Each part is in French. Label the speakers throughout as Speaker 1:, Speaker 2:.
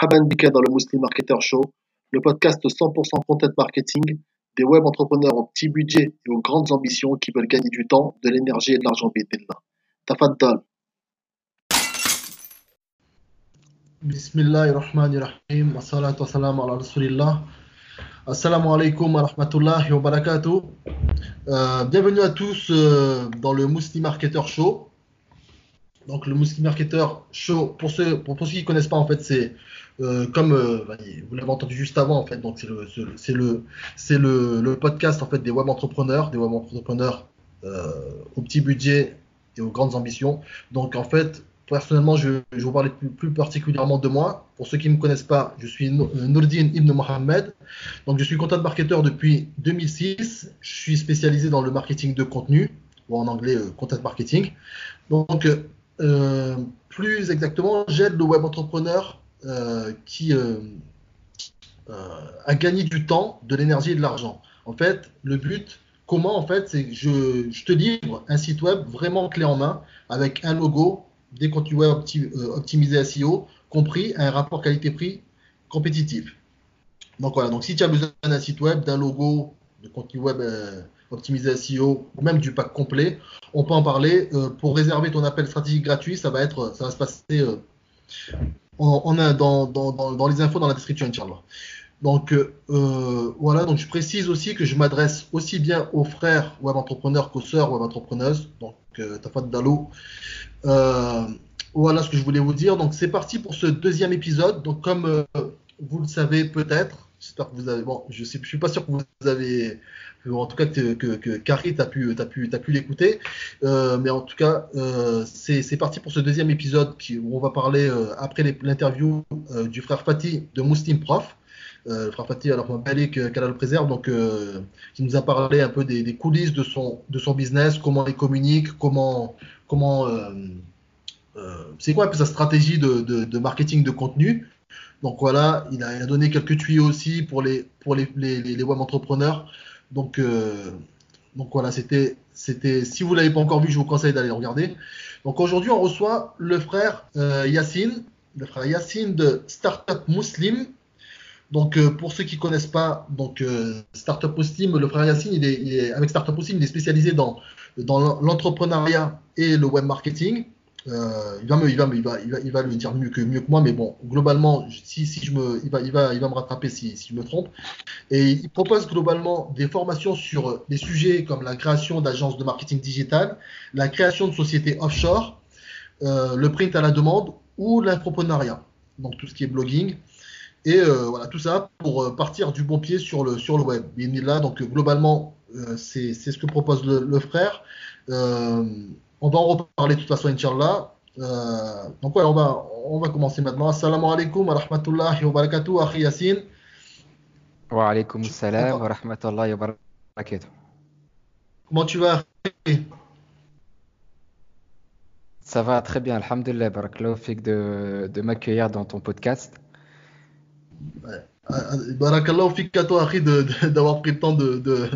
Speaker 1: Marhaban Bika dans le Muslim Marketer Show, le podcast 100% content marketing des web entrepreneurs au petit budget et aux grandes ambitions qui veulent gagner du temps, de l'énergie et de l'argent bidillah. Tafaddal. Bismillahirrahmanirrahim. Wassalamu ala rasulillah. Assalamu alaikum wa rahmatullahi wa barakatuh. Euh, bienvenue à tous euh, dans le Muslim Marketer Show. Donc le Muslim Marketer Show, pour ceux, pour, ceux qui ne connaissent pas, en fait, c'est euh, comme euh, bah, vous l'avez entendu juste avant, en fait, donc c'est le, podcast en fait des web entrepreneurs, des web entrepreneurs euh, au petit budget et aux grandes ambitions. Donc en fait, personnellement, je, vais vous parler plus, particulièrement de moi. Pour ceux qui ne me connaissent pas, je suis Nourdin Ibn Mohamed. Donc je suis content marketer depuis 2006. Je suis spécialisé dans le marketing de contenu, ou en anglais content marketing. Donc euh, plus exactement, j'aide le web entrepreneur euh, qui euh, a gagné du temps, de l'énergie et de l'argent. En fait, le but, comment en fait, c'est que je, je, te livre un site web vraiment clé en main avec un logo, des contenus web opti optimisés SEO, compris un rapport qualité-prix compétitif. Donc voilà, donc si tu as besoin d'un site web, d'un logo, de contenu web optimiser SEO ou même du pack complet, on peut en parler. Euh, pour réserver ton appel stratégique gratuit, ça va être, ça va se passer euh, en, dans, dans, dans, les infos dans la description, Inch'Allah. Donc euh, voilà, donc je précise aussi que je m'adresse aussi bien aux frères web entrepreneurs qu'aux sœurs web entrepreneuses. Donc Tafat Dalo. voilà ce que je voulais vous dire. Donc c'est parti pour ce deuxième épisode. Donc comme vous le savez peut-être, j'espère que vous avez, bon, je ne suis pas sûr que vous avez en tout cas que, que, que Carrie, tu as pu, as pu, l'écouter. Euh, mais en tout cas, euh, c'est parti pour ce deuxième épisode où on va parler, euh, après l'interview du frère Fatih de Muslim Prof. Frère Fatih, alors Malik qu'Allah le préserve, donc qui nous a parlé un peu des, coulisses de son, business, comment il communique, comment, comment c'est quoi un peu sa stratégie de, marketing de contenu. Donc voilà, il a, donné quelques tuyaux aussi pour les, pour les web entrepreneurs. Donc, euh, donc voilà, c'était. Si vous l'avez pas encore vu, je vous conseille d'aller le regarder. Donc aujourd'hui, on reçoit le frère euh, Yacine, le frère Yacine de Startup Muslim. Donc euh, pour ceux qui connaissent pas, donc euh, Startup Muslim, le frère Yacine, il est, avec Startup Muslim, il est spécialisé dans dans l'entrepreneuriat et le web marketing. Euh, il, va me, il, va il, va, il, va, il va le dire mieux que, mieux que moi, mais bon, globalement, si, si je me, il, va, il, va, il va me rattraper si, si je me trompe. Et il propose globalement des formations sur des sujets comme la création d'agences de marketing digital, la création de sociétés offshore, euh, le print à la demande ou l'infoprenariat, donc tout ce qui est blogging. Et euh, voilà, tout ça pour partir du bon pied sur le, sur le web. Là, donc globalement, c'est ce que propose le frère. Euh, on va en reparler de toute façon, Inch'Allah. Euh, donc ouais, on va, on va commencer maintenant. Assalamu alaikum wa rahmatullahi wa barakatuh, Akhi Yassine.
Speaker 2: Wa alaikum salam wa rahmatullahi wa barakatuh.
Speaker 1: Comment tu vas
Speaker 2: Ça va très bien, alhamdulillah, barakallahu de, de m'accueillir dans ton podcast.
Speaker 1: Ouais. Barakallahu fik à toi, Akhi, d'avoir pris le temps de, de,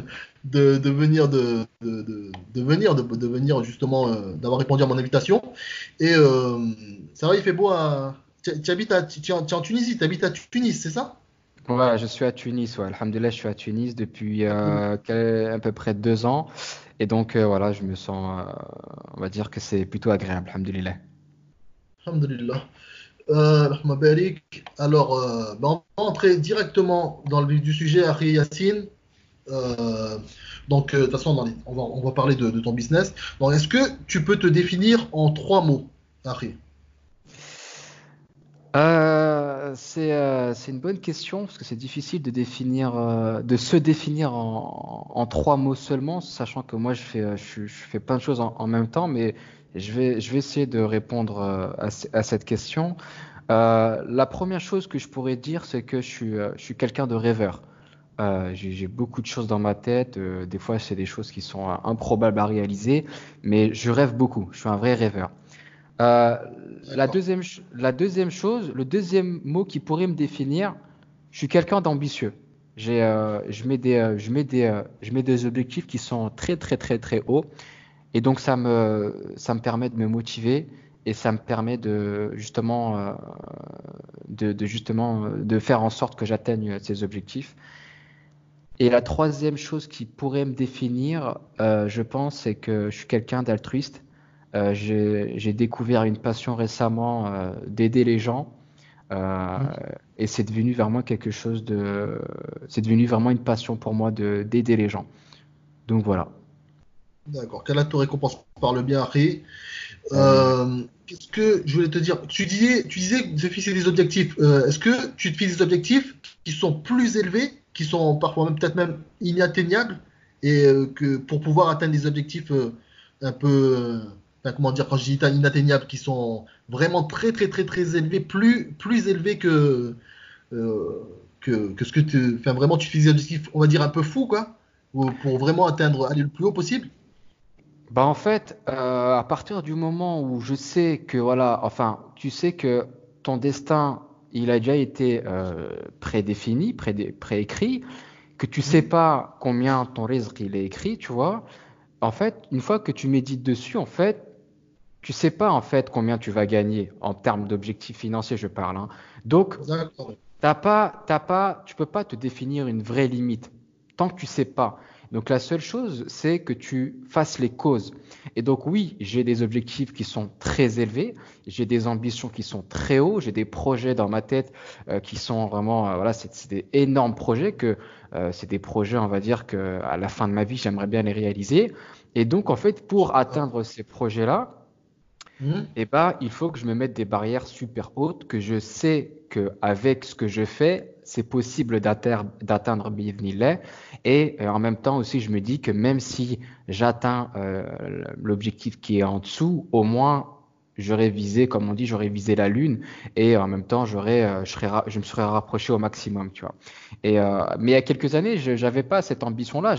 Speaker 1: de, de venir, de, de, de venir, de, de, venir justement, euh, d'avoir répondu à mon invitation. Et euh, ça va, il fait beau à. Tu habites à, tu en Tunisie, tu habites à Tunis, c'est ça?
Speaker 2: Ouais, je suis à Tunis, ouais. Alhamdulillah, je suis à Tunis depuis euh, à peu près deux ans. Et donc, euh, voilà, je me sens, on va dire que c'est plutôt agréable, Alhamdulillah.
Speaker 1: Alhamdulillah. Euh, Alors, ben on va entrer directement dans le vif du sujet, Ari Yassine. Euh, donc, euh, de toute façon, on, va, parler de, ton business. Est-ce que tu peux te définir en trois mots, Harry?
Speaker 2: Euh, c'est une bonne question parce que c'est difficile de se définir en, trois mots seulement, sachant que moi je fais, je, plein de choses en, même temps, mais je vais, essayer de répondre à, cette question. la première chose que je pourrais dire, c'est que je suis quelqu'un de rêveur. Euh, j'ai beaucoup de choses dans ma tête. Euh, des fois, c'est des choses qui sont euh, improbables à réaliser, mais je rêve beaucoup. Je suis un vrai rêveur. La, deuxième, la deuxième chose, le deuxième mot qui pourrait me définir, je suis quelqu'un d'ambitieux. je mets des, je mets des, je mets des objectifs qui sont très très très très hauts, et donc ça me, ça me permet de me motiver et ça me permet de justement de, justement de faire en sorte que j'atteigne ces objectifs. Et la troisième chose qui pourrait me définir, je pense, c'est que je suis quelqu'un d'altruiste. J'ai découvert une passion récemment d'aider les gens. Euh, et c'est devenu vraiment quelque chose de. C'est devenu vraiment une passion pour moi d'aider les gens. Donc voilà.
Speaker 1: D'accord. Qu'Allah te récompense par le bien, Harry. Euh, Qu'est-ce que je voulais te dire? Tu disais, tu disais de fixer des objectifs. Euh, est-ce que tu te fixes des objectifs qui sont plus élevés, qui sont parfois même peut-être même inatteignables, et euh, que pour pouvoir atteindre des objectifs un peu comment dire, quand je dis inatteignables, qui sont vraiment très très très très élevés, plus, plus élevés que, euh, que, ce que tu. Enfin, vraiment, tu fixes des objectifs, on va dire, un peu fou, quoi, pour vraiment atteindre, aller le plus haut possible
Speaker 2: bah en fait, euh, à partir du moment où je sais que voilà, enfin, tu sais que ton destin, il a déjà été euh, prédéfini, préécrit, que tu sais pas combien ton risque il est écrit, tu vois. En fait, une fois que tu médites dessus, en fait, tu sais pas en fait combien tu vas gagner en termes d'objectifs financiers, je parle. Hein. Donc, t'as pas, t'as pas, tu peux pas te définir une vraie limite tant que tu sais pas. Donc la seule chose, c'est que tu fasses les causes. Et donc oui, j'ai des objectifs qui sont très élevés, j'ai des ambitions qui sont très hauts, j'ai des projets dans ma tête euh, qui sont vraiment, euh, voilà, c'est des énormes projets que euh, c'est des projets, on va dire que à la fin de ma vie, j'aimerais bien les réaliser. Et donc en fait, pour atteindre ces projets-là, et eh bah, il faut que je me mette des barrières super hautes, que je sais qu'avec ce que je fais, c'est possible d'atteindre Bienvenue Et euh, en même temps aussi, je me dis que même si j'atteins euh, l'objectif qui est en dessous, au moins j'aurais visé, comme on dit, j'aurais visé la lune et en même temps j'aurais, euh, je, je me serais rapproché au maximum, tu vois. Et mais il y a quelques années, je n'avais pas cette ambition-là.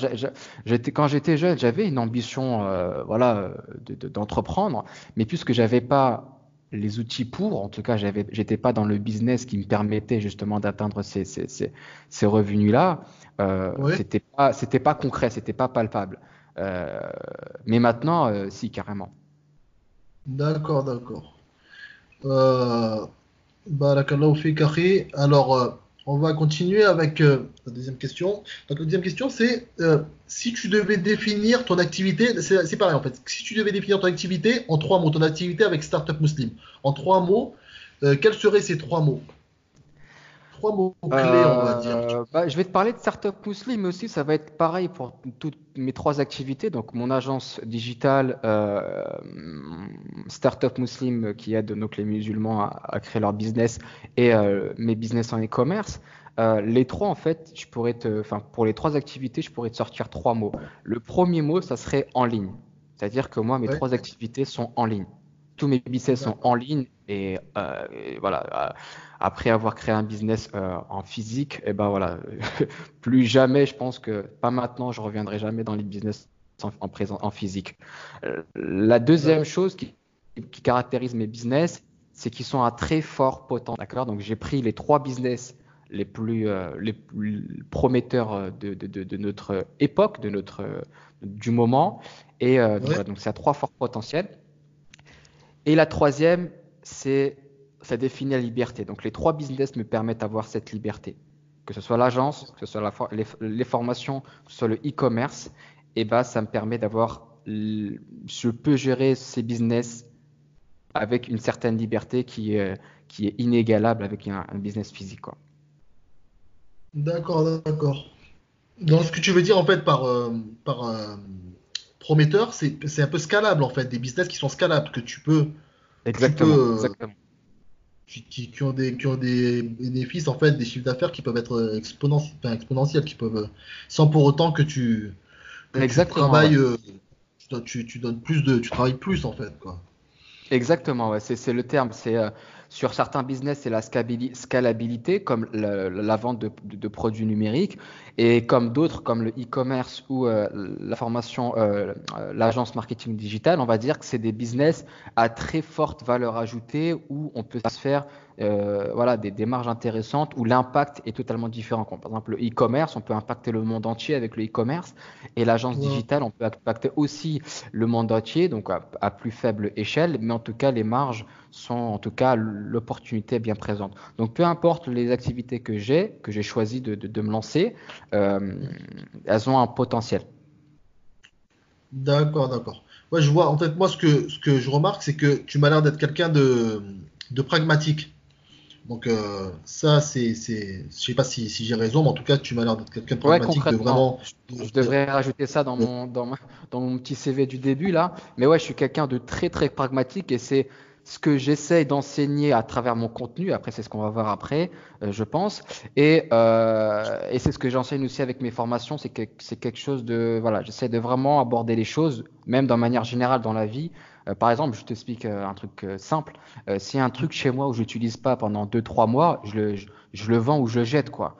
Speaker 2: Quand j'étais jeune, j'avais une ambition, voilà, d'entreprendre, mais puisque j'avais pas les outils pour, en tout cas, j'avais, j'étais pas dans le business qui me permettait justement d'atteindre ces, ces, ces, ces revenus-là. Euh, C'était pas, c'était pas concret, c'était pas palpable. Euh, mais maintenant, euh, si carrément.
Speaker 1: D'accord, d'accord. Euh, Barakallahu fi Alors, on va continuer avec euh, la deuxième question. Donc, la deuxième question, c'est euh, si tu devais définir ton activité, c'est pareil en fait. Si tu devais définir ton activité en trois mots, ton activité avec Startup Muslim, en trois mots, quels seraient ces trois mots? Mots clés, on va dire.
Speaker 2: Euh, bah, je vais te parler de Startup Muslim, mais aussi ça va être pareil pour toutes mes trois activités. Donc mon agence digitale euh, Startup Muslim qui aide donc les musulmans à, créer leur business et euh, mes business en e-commerce. les trois, en fait, je pourrais te, enfin, pour les trois activités, je pourrais te sortir trois mots. Le premier mot, ça serait en ligne. C'est-à-dire que moi, mes trois activités sont en ligne. Tous mes business sont en ligne et, et voilà après avoir créé un business euh, en physique, et eh ben voilà, plus jamais, je pense que pas maintenant, je reviendrai jamais dans les business en, présent, en physique. Euh, la deuxième chose qui, caractérise mes business, c'est qu'ils sont à très fort potentiel. D'accord? Donc j'ai pris les trois business les plus, euh, les plus prometteurs de, de, de, notre époque, de notre, du moment, et donc c'est à trois forts potentiels. Et la troisième, c'est ça définit la liberté. Donc les trois business me permettent d'avoir cette liberté. Que ce soit l'agence, que ce soit la, les, formations, que ce soit le e-commerce, et eh ben, ça me permet d'avoir, je peux gérer ces business avec une certaine liberté qui est, qui est inégalable avec un, business physique.
Speaker 1: D'accord, d'accord. Donc ce que tu veux dire en fait par, euh, par euh, prometteur, c'est un peu scalable en fait, des business qui sont scalables, que tu peux...
Speaker 2: Exactement. Euh, exactement
Speaker 1: qui, ont des, qui ont des bénéfices, en fait, des chiffres d'affaires qui peuvent être exponentiels, qui peuvent, sans pour autant que tu, travailles, euh, tu, tu, donnes plus de, tu travailles plus, en fait, quoi.
Speaker 2: Exactement, ouais, c'est le terme. C'est euh, sur certains business, c'est la scalabilité, comme la, vente de, produits numériques, et comme d'autres, comme le e-commerce ou euh, la formation, euh, l'agence marketing digital, on va dire que c'est des business à très forte valeur ajoutée où on peut se faire euh, voilà, des, des, marges intéressantes où l'impact est totalement différent. par exemple, le e-commerce, on peut impacter le monde entier avec le e-commerce et l'agence digitale, on peut impacter aussi le monde entier, donc à, plus faible échelle, mais en tout cas, les marges sont en tout cas l'opportunité bien présente. Donc peu importe les activités que j'ai, que j'ai choisi de, de, me lancer, euh, elles ont un potentiel.
Speaker 1: D'accord, d'accord. Ouais, je vois. En fait, moi, ce que, ce que je remarque, c'est que tu m'as l'air d'être quelqu'un de, de pragmatique. Donc euh, ça, c'est, c'est, je sais pas si, si j'ai raison, mais en tout cas, tu m'as l'air d'être quelqu'un de pragmatique, de vraiment.
Speaker 2: Je, devrais rajouter ça dans mon, dans, dans mon petit CV du début là, mais ouais, je suis quelqu'un de très très pragmatique et c'est ce que j'essaye d'enseigner à travers mon contenu. Après, c'est ce qu'on va voir après, euh, je pense. Et, euh, et c'est ce que j'enseigne aussi avec mes formations. C'est que c'est quelque chose de voilà, j'essaie de vraiment aborder les choses, même dans manière générale dans la vie. Euh, par exemple, je t'explique euh, un truc euh, simple. S'il y a un truc chez moi où je n'utilise pas pendant 2-3 mois, je le, je, le vends ou je le jette, quoi.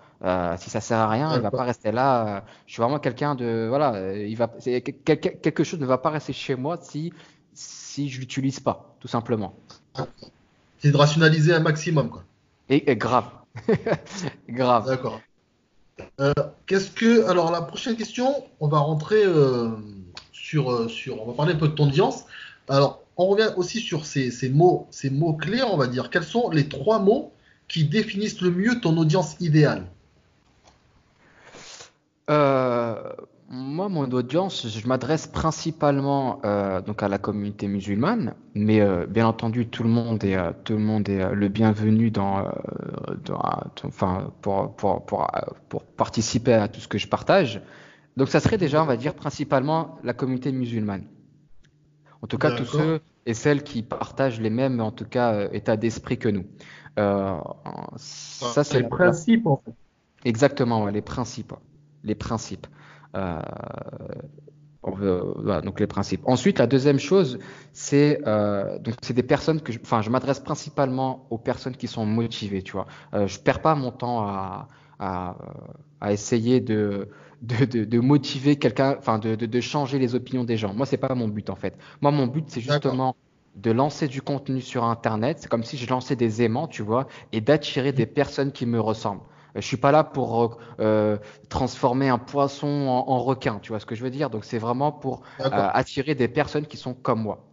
Speaker 2: si ça sert à rien, il va pas rester là. je suis vraiment quelqu'un de voilà, il va quelque chose ne va pas rester chez moi si si je l'utilise pas, tout simplement.
Speaker 1: C'est de rationaliser un maximum, quoi.
Speaker 2: Et, grave, grave.
Speaker 1: D'accord. Qu'est-ce que alors la prochaine question, on va rentrer sur sur, on va parler un peu de ton audience. Alors, on revient aussi sur ces, mots, ces mots clés, on va dire. Quels sont les trois mots qui définissent le mieux ton audience idéale?
Speaker 2: Euh, Moi, mon audience, je m'adresse principalement euh, donc à la communauté musulmane, mais euh, bien entendu, tout le monde est, tout le, monde est le bienvenu dans, enfin, pour, pour, participer à tout ce que je partage. Donc, ça serait déjà, on va dire, principalement la communauté musulmane. En tout cas, tous ceux et celles qui partagent les mêmes, en tout cas, euh, état d'esprit que nous.
Speaker 1: Euh, ça, c'est les principes, en fait.
Speaker 2: Exactement, les principes. Les principes. Euh, voilà, donc les principes. Ensuite, la deuxième chose, c'est donc c'est des personnes que, enfin, je, m'adresse principalement aux personnes qui sont motivées, tu vois. je perds pas mon temps à, à, à essayer de de, de, motiver quelqu'un, enfin de, de, changer les opinions des gens. Moi, c'est pas mon but en fait. Moi, mon but, c'est justement de lancer du contenu sur Internet. C'est comme si je lançais des aimants, tu vois, et d'attirer des personnes qui me ressemblent. Euh, je suis pas là pour euh, transformer un poisson en, requin, tu vois ce que je veux dire? Donc c'est vraiment pour euh, attirer des personnes qui sont comme moi,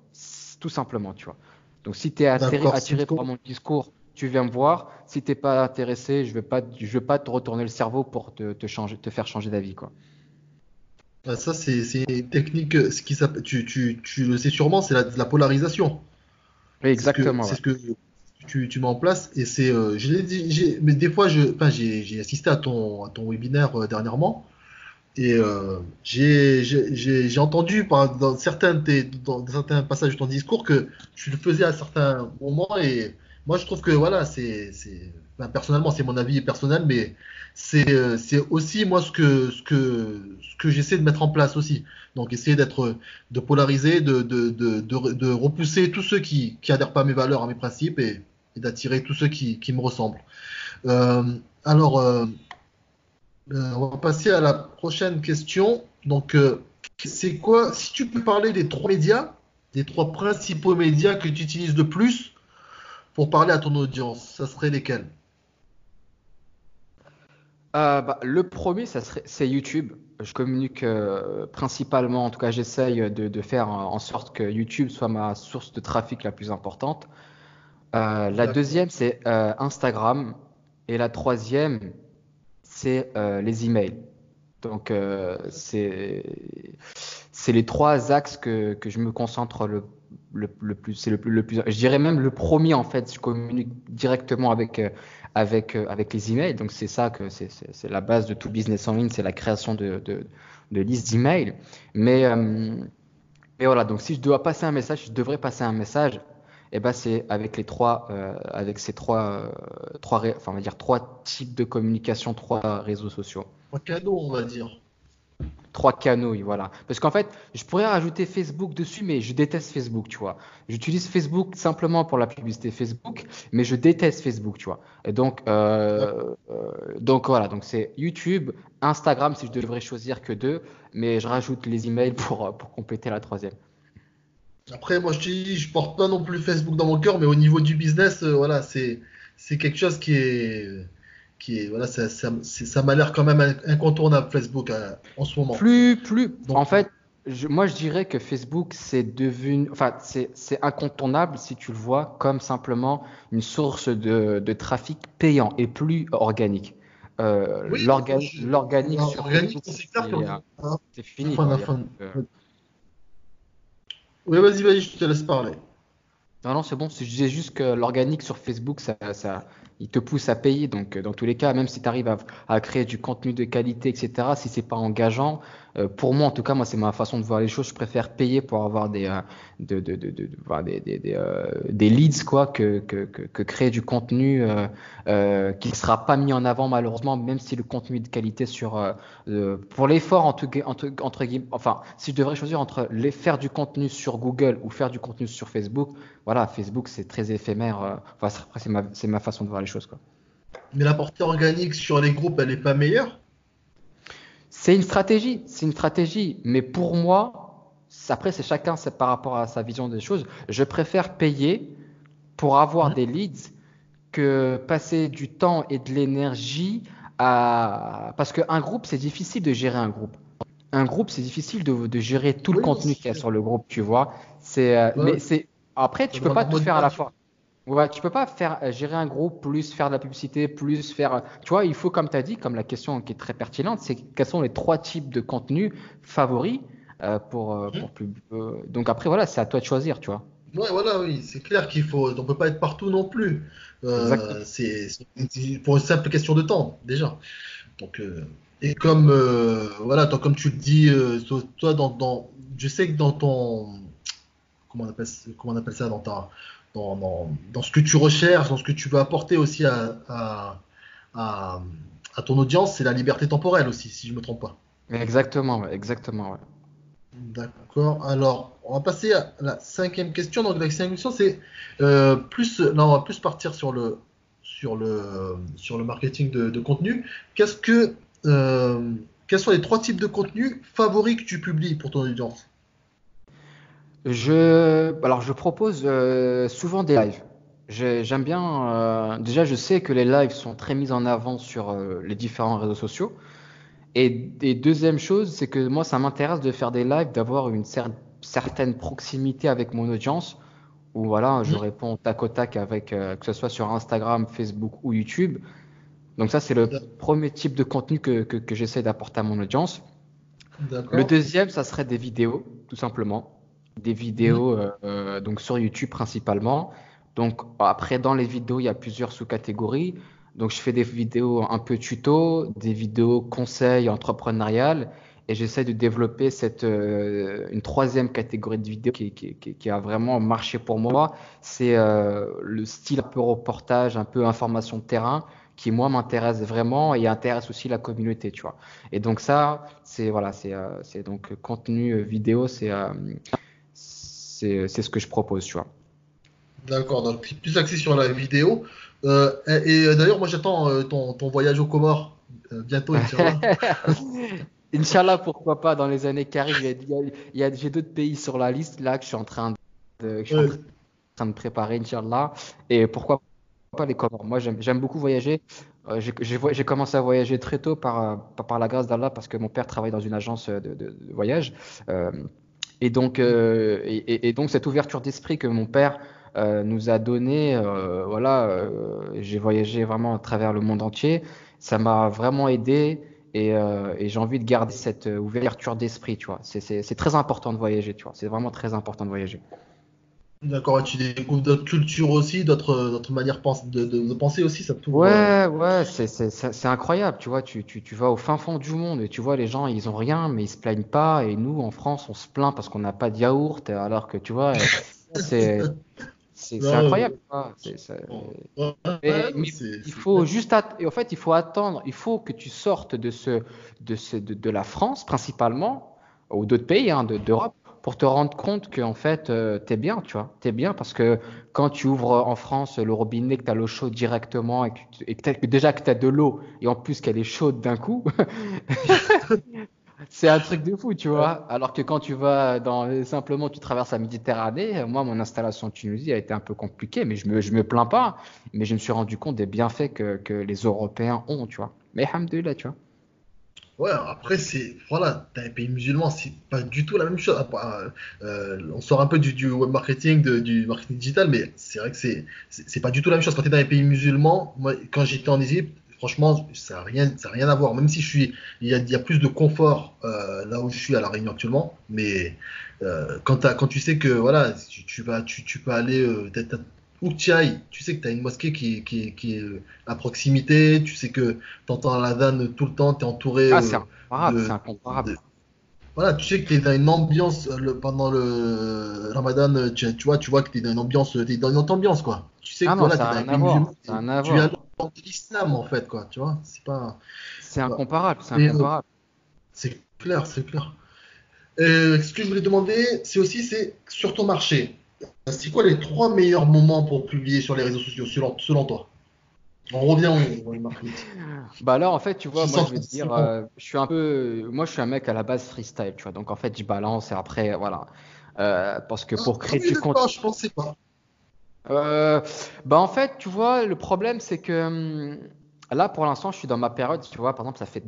Speaker 2: tout simplement, tu vois. Donc si tu es attiré, attiré par mon discours tu viens me voir. Si t'es pas intéressé, je vais pas, je vais pas te retourner le cerveau pour te, te changer, te faire changer d'avis, quoi.
Speaker 1: Ah, ça, c'est une technique, ce qui tu, tu, tu, le sais sûrement, c'est la, la, polarisation.
Speaker 2: exactement.
Speaker 1: C'est ce que, tu, tu, mets en place. Et c'est, euh, je l'ai dit, mais des fois, je, j'ai assisté à ton, à ton webinaire euh, dernièrement. Et euh, j'ai entendu dans certains, dans certains passages de ton discours que tu le faisais à certains moments et moi, je trouve que voilà, c'est, ben, personnellement, c'est mon avis personnel, mais c'est, euh, c'est aussi moi ce que, ce que, ce que j'essaie de mettre en place aussi. Donc, essayer d'être, de polariser, de, de, de, de, repousser tous ceux qui, qui adhèrent pas à mes valeurs, à mes principes, et, d'attirer tous ceux qui, qui me ressemblent. Euh, alors, euh, on va passer à la prochaine question. Donc, c'est quoi, si tu peux parler des trois médias, des trois principaux médias que tu utilises le plus pour parler à ton audience, ça serait lesquels?
Speaker 2: Euh, bah, le premier, ça serait, c'est YouTube. Je communique euh, principalement, en tout cas, j'essaye de, faire en sorte que YouTube soit ma source de trafic la plus importante. Euh, la deuxième, c'est Instagram. Et la troisième, c'est les emails. Donc, c'est, c'est les trois axes que, que je me concentre le le, plus, c'est le plus, le plus, je dirais même le premier en fait. Je communique directement avec euh, avec euh, avec les emails. Donc c'est ça que c'est, c'est, la base de tout business en ligne, c'est la création de de, de listes d'emails. Mais euh, mais voilà. Donc si je dois passer un message, je devrais passer un message. Et eh ben c'est avec les trois, avec ces trois, trois, enfin on va dire trois types de communication, trois réseaux sociaux.
Speaker 1: Trois cadeaux, on va dire.
Speaker 2: Trois canaux, voilà. Parce qu'en fait, je pourrais rajouter Facebook dessus, mais je déteste Facebook, tu vois. J'utilise Facebook simplement pour la publicité Facebook, mais je déteste Facebook, tu vois. Et donc, euh, euh, donc voilà, donc c'est YouTube, Instagram si je devrais choisir que deux, mais je rajoute les emails pour, pour compléter la troisième.
Speaker 1: Après, moi je dis, je porte pas non plus Facebook dans mon cœur, mais au niveau du business, euh, voilà, c'est c'est quelque chose qui est qui est voilà ça, ça, ça m'a l'air quand même incontournable Facebook euh, en ce moment.
Speaker 2: Plus plus en fait moi, je dirais que Facebook, c'est devenu, enfin, c'est incontournable si tu le vois comme simplement une source de, de trafic payant et plus organique. Euh, L'organique sur Facebook, c'est fini.
Speaker 1: Euh, oui, vas-y, vas-y, je te laisse parler.
Speaker 2: Non, non, c'est bon. Je disais juste que l'organique sur Facebook, ça, ça, il te pousse à payer. Donc, dans tous les cas, même si tu arrives à, à, créer du contenu de qualité, etc., si c'est pas engageant, euh, pour moi, en tout cas, moi, c'est ma façon de voir les choses. Je préfère payer pour avoir des, euh, de, de, de, des, des, des, euh, des, leads, quoi, que, créer du contenu euh, qui ne sera pas mis en avant, malheureusement, même si le contenu est de qualité sur. pour l'effort, entre, entre, entre guillemets, enfin, si je devrais choisir entre faire du contenu sur Google ou faire du contenu sur Facebook, voilà, Facebook, c'est très éphémère. Enfin, c'est ma, ma façon de voir les choses, quoi.
Speaker 1: Mais la portée organique sur les groupes, elle n'est pas meilleure?
Speaker 2: C'est une stratégie, c'est une stratégie. Mais pour moi, après, c'est chacun c'est par rapport à sa vision des choses. Je préfère payer pour avoir mmh. des leads que passer du temps et de l'énergie à. Parce qu'un groupe, c'est difficile de gérer un groupe. Un groupe, c'est difficile de, gérer tout le contenu qu'il y a sur le groupe, tu vois. C'est, euh, mais c'est après, tu peux pas tout faire à la fois. Ouais, tu peux pas faire euh, gérer un groupe plus faire de la publicité plus faire. Euh, tu vois, il faut comme tu as dit, comme la question qui est très pertinente, c'est quels sont les trois types de contenus favoris euh, pour, euh, pour plus. donc après voilà, c'est à toi de choisir, tu vois.
Speaker 1: Ouais, voilà, oui, c'est clair qu'il faut, on peut pas être partout non plus. Euh, c'est pour une simple question de temps déjà. Donc et comme voilà, toi, comme tu le dis, toi dans, dans, je sais que dans ton comment on appelle comment on appelle ça dans ta dans, dans, ce que tu recherches, dans ce que tu veux apporter aussi à, à, à, à ton audience, c'est la liberté temporelle aussi, si je ne me trompe pas.
Speaker 2: Exactement, exactement. Ouais.
Speaker 1: D'accord. Alors, on va passer à la cinquième question. Donc, la cinquième question, c'est euh, plus. Non, on va plus partir sur le sur le sur le marketing de, de contenu. Qu'est-ce que euh, quels sont les trois types de contenus favoris que tu publies pour ton audience?
Speaker 2: Je, alors je propose euh, souvent des lives. J'aime bien. Euh, déjà, je sais que les lives sont très mis en avant sur euh, les différents réseaux sociaux. Et, deuxième chose, c'est que moi, ça m'intéresse de faire des lives, d'avoir une certaine proximité avec mon audience. Où voilà, je mmh. réponds tac au tac avec que ce soit sur Instagram, Facebook ou YouTube. Donc ça, c'est le premier type de contenu que, que, que j'essaie d'apporter à mon audience. Le deuxième, ça serait des vidéos, tout simplement des vidéos mhm. euh, euh, donc sur YouTube principalement. Donc après dans les vidéos il y a plusieurs sous-catégories. Donc je fais des vidéos un peu tuto, des vidéos conseils entrepreneuriales et j'essaie de développer cette euh, une troisième catégorie de vidéos qui, qui, qui, a vraiment marché pour moi. C'est le style un peu reportage, un peu information de terrain qui moi m'intéresse vraiment et intéresse aussi la communauté, tu vois. Et donc ça, c'est voilà, c'est c'est donc contenu vidéo, c'est c'est ce que je propose, tu vois.
Speaker 1: D'accord, donc plus axé sur la vidéo. Euh, et, d'ailleurs, moi j'attends euh, ton, ton, voyage aux Comores euh, bientôt,
Speaker 2: Inch'Allah. Inch'Allah, pourquoi pas, dans les années qui arrivent. Il y a, j'ai d'autres pays sur la liste là que je suis en train de, je en train de préparer, Inch'Allah. Et pourquoi pas les Comores? Moi j'aime beaucoup voyager. j'ai commencé à voyager très tôt par, par, la grâce d'Allah parce que mon père travaille dans une agence de, de, de voyage. Et donc, euh, et, donc cette ouverture d'esprit que mon père euh, nous a donnée, euh, voilà, euh, j'ai voyagé vraiment à travers le monde entier. Ça m'a vraiment aidé et, euh, et j'ai envie de garder cette ouverture d'esprit, tu vois. C'est très important de voyager, tu vois. C'est vraiment très important de voyager.
Speaker 1: D'accord, tu découvres d'autres cultures aussi, d'autres manières de, de, de, penser aussi, ça te
Speaker 2: Ouais, ouais, c'est incroyable, tu vois, tu, tu, tu, vas au fin fond du monde et tu vois les gens, ils ont rien, mais ils se plaignent pas, et nous, en France, on se plaint parce qu'on n'a pas de yaourt, alors que tu vois, c'est c'est incroyable. il faut juste, en fait, il faut attendre, il faut que tu sortes de ce, de ce, de, de la France principalement, ou d'autres pays hein, d'Europe, pour te rendre compte que en fait euh, t'es bien, tu vois, t'es bien parce que quand tu ouvres en France le robinet, que t'as l'eau chaude directement et que, que déjà que t'as de l'eau et en plus qu'elle est chaude d'un coup, c'est un truc de fou, tu vois. Alors que quand tu vas dans simplement tu traverses la Méditerranée, moi mon installation en Tunisie a été un peu compliquée, mais je me je me plains pas, mais je me suis rendu compte des bienfaits que que les Européens ont, tu vois. Mais hamdoulilah, tu vois.
Speaker 1: Ouais, après, c'est. Voilà, t'as un pays musulman, c'est pas du tout la même chose. Euh, on sort un peu du, web marketing, du marketing digital, mais c'est vrai que c'est, c'est pas du tout la même chose. Quand t'es dans un pays musulman, moi, quand j'étais en Égypte, franchement, ça n'a rien, ça rien à voir. Même si je suis, il y a, y a plus de confort euh, là où je suis à la Réunion actuellement, mais euh, quand, quand tu sais que voilà, tu, vas, tu, tu peux aller, où tu ailles, tu sais que tu as une mosquée qui, qui, qui, est à proximité, tu sais que tu entends la vanne tout le temps, tu es entouré.
Speaker 2: Ah, c'est incomparable, c'est incomparable.
Speaker 1: voilà, tu sais que tu es dans une ambiance pendant le Ramadan, tu, tu, vois, tu vois que tu es dans une ambiance, es dans une autre ambiance, quoi. Tu sais
Speaker 2: ah
Speaker 1: que
Speaker 2: non, voilà, tu es dans
Speaker 1: Tu viens de l'islam, en fait, quoi, tu vois. C'est pas.
Speaker 2: C'est incomparable, c'est euh, incomparable.
Speaker 1: c'est clair, c'est clair. Euh, ce que je voulais demander, c'est aussi, c'est sur ton marché c'est quoi les trois meilleurs moments pour publier sur les réseaux sociaux selon, toi? On revient au,
Speaker 2: Bah là, en fait, tu vois, moi, je vais te dire, euh, je suis un peu, moi, je suis un mec à la base freestyle, tu vois. Donc, en fait, je balance et après, voilà. Euh, parce que pour ah, créer du contenu.
Speaker 1: Je pensais pas.
Speaker 2: Euh, bah, en fait, tu vois, le problème, c'est que hum, là, pour l'instant, je suis dans ma période, tu vois. Par exemple, ça fait